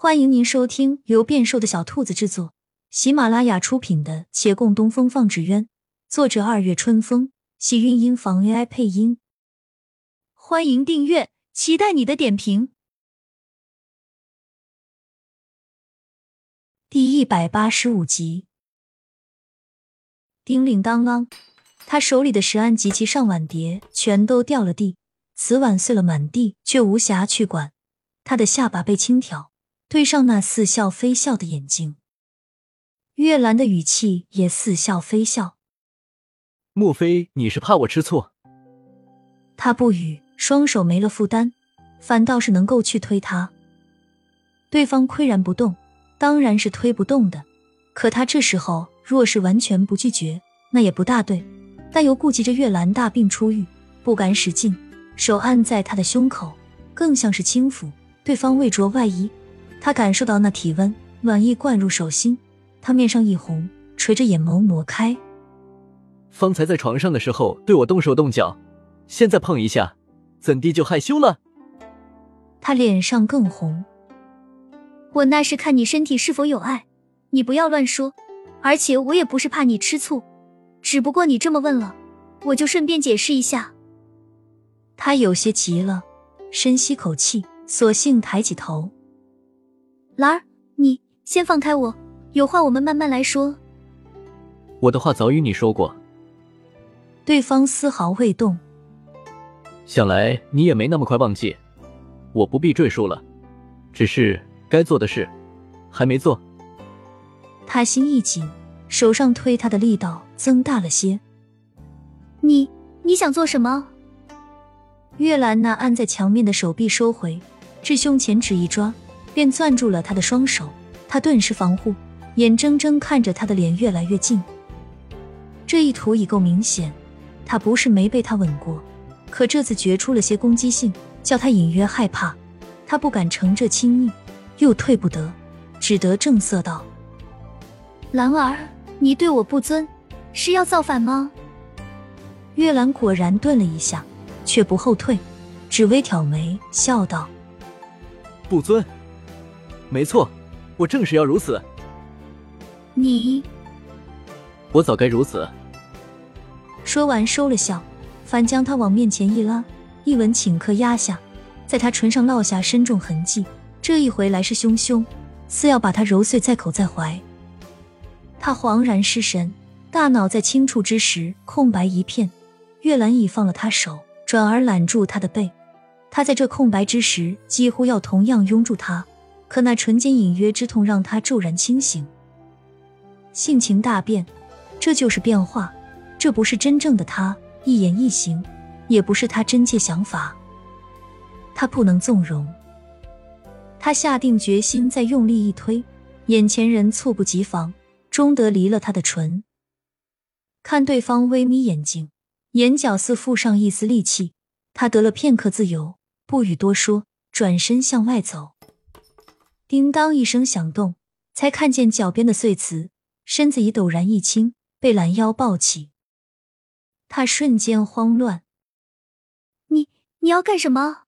欢迎您收听由变瘦的小兔子制作、喜马拉雅出品的《且共东风放纸鸢》，作者二月春风，喜韵音房 AI 配音。欢迎订阅，期待你的点评。第一百八十五集，叮铃当啷，他手里的十案及其上碗碟全都掉了地，瓷碗碎了满地，却无暇去管。他的下巴被轻挑。对上那似笑非笑的眼睛，月兰的语气也似笑非笑。莫非你是怕我吃醋？他不语，双手没了负担，反倒是能够去推他。对方岿然不动，当然是推不动的。可他这时候若是完全不拒绝，那也不大对。但又顾及着月兰大病初愈，不敢使劲，手按在他的胸口，更像是轻抚。对方未着外衣。他感受到那体温，暖意灌入手心，他面上一红，垂着眼眸挪开。方才在床上的时候对我动手动脚，现在碰一下，怎地就害羞了？他脸上更红。我那是看你身体是否有爱，你不要乱说。而且我也不是怕你吃醋，只不过你这么问了，我就顺便解释一下。他有些急了，深吸口气，索性抬起头。兰儿，你先放开我，有话我们慢慢来说。我的话早与你说过。对方丝毫未动。想来你也没那么快忘记，我不必赘述了。只是该做的事还没做。他心一紧，手上推他的力道增大了些。你你想做什么？月兰那按在墙面的手臂收回，至胸前指一抓。便攥住了他的双手，他顿时防护，眼睁睁看着他的脸越来越近。这一图已够明显，他不是没被他吻过，可这次觉出了些攻击性，叫他隐约害怕。他不敢乘这亲昵，又退不得，只得正色道：“兰儿，你对我不尊，是要造反吗？”月兰果然顿了一下，却不后退，只微挑眉，笑道：“不尊。”没错，我正是要如此。你，我早该如此。说完收了笑，反将他往面前一拉，一吻顷刻压下，在他唇上烙下深重痕迹。这一回来势汹汹，似要把他揉碎在口在怀。他恍然失神，大脑在轻触之时空白一片。月兰已放了他手，转而揽住他的背。他在这空白之时，几乎要同样拥住他。可那唇间隐约之痛让他骤然清醒，性情大变，这就是变化，这不是真正的他，一言一行也不是他真切想法，他不能纵容。他下定决心，再用力一推，眼前人猝不及防，终得离了他的唇。看对方微眯眼睛，眼角似附上一丝戾气，他得了片刻自由，不语多说，转身向外走。叮当一声响动，才看见脚边的碎瓷，身子已陡然一轻，被拦腰抱起。他瞬间慌乱。你你要干什么？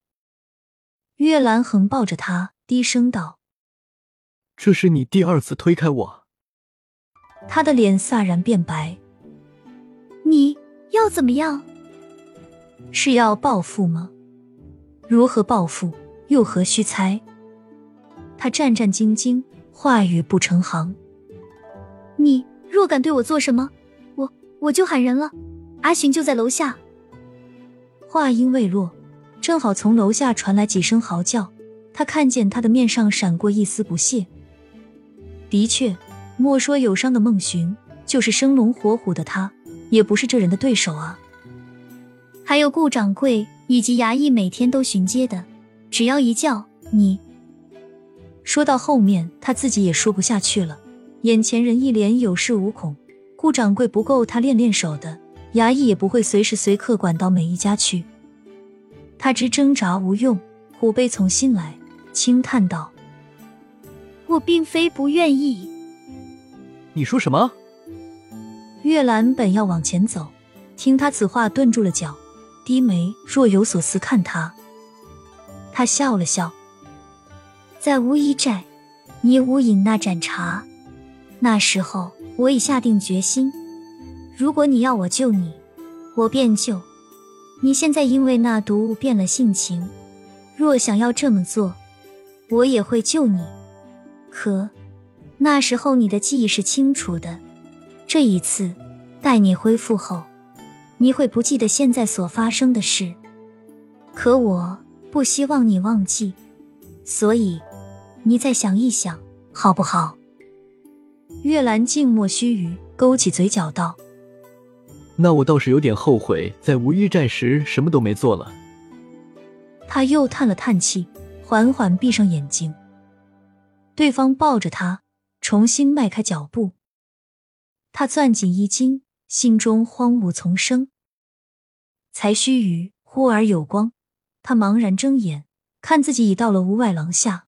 月兰横抱着他，低声道：“这是你第二次推开我。”他的脸飒然变白。你要怎么样？是要报复吗？如何报复？又何须猜？他战战兢兢，话语不成行。你若敢对我做什么，我我就喊人了。阿寻就在楼下。话音未落，正好从楼下传来几声嚎叫。他看见他的面上闪过一丝不屑。的确，莫说有伤的孟寻，就是生龙活虎的他，也不是这人的对手啊。还有顾掌柜以及衙役，每天都巡街的，只要一叫你。说到后面，他自己也说不下去了。眼前人一脸有恃无恐，顾掌柜不够他练练手的，衙役也不会随时随刻管到每一家去。他知挣扎无用，虎悲从心来，轻叹道：“我并非不愿意。”你说什么？月兰本要往前走，听他此话，顿住了脚，低眉若有所思看他。他笑了笑。在乌衣寨，你无饮那盏茶，那时候我已下定决心，如果你要我救你，我便救。你现在因为那毒物变了性情，若想要这么做，我也会救你。可那时候你的记忆是清楚的，这一次待你恢复后，你会不记得现在所发生的事。可我不希望你忘记，所以。你再想一想，好不好？月兰静默须臾，勾起嘴角道：“那我倒是有点后悔，在无一战时什么都没做了。”他又叹了叹气，缓缓闭上眼睛。对方抱着他，重新迈开脚步。他攥紧衣襟，心中荒芜丛生。才须臾，忽而有光，他茫然睁眼，看自己已到了屋外廊下。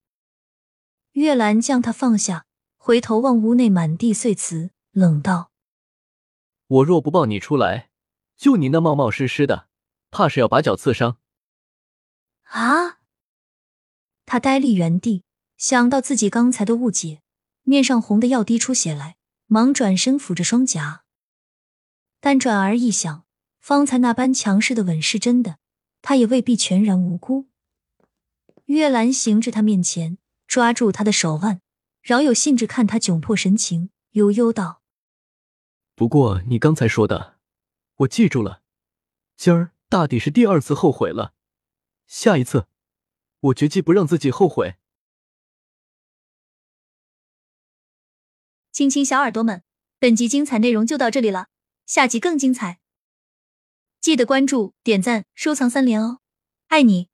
月兰将他放下，回头望屋内满地碎瓷，冷道：“我若不抱你出来，就你那冒冒失失的，怕是要把脚刺伤。”啊！他呆立原地，想到自己刚才的误解，面上红的要滴出血来，忙转身抚着双颊。但转而一想，方才那般强势的吻是真的，他也未必全然无辜。月兰行至他面前。抓住他的手腕，饶有兴致看他窘迫神情，悠悠道：“不过你刚才说的，我记住了。今儿大抵是第二次后悔了，下一次，我绝技不让自己后悔。”亲亲小耳朵们，本集精彩内容就到这里了，下集更精彩，记得关注、点赞、收藏三连哦，爱你！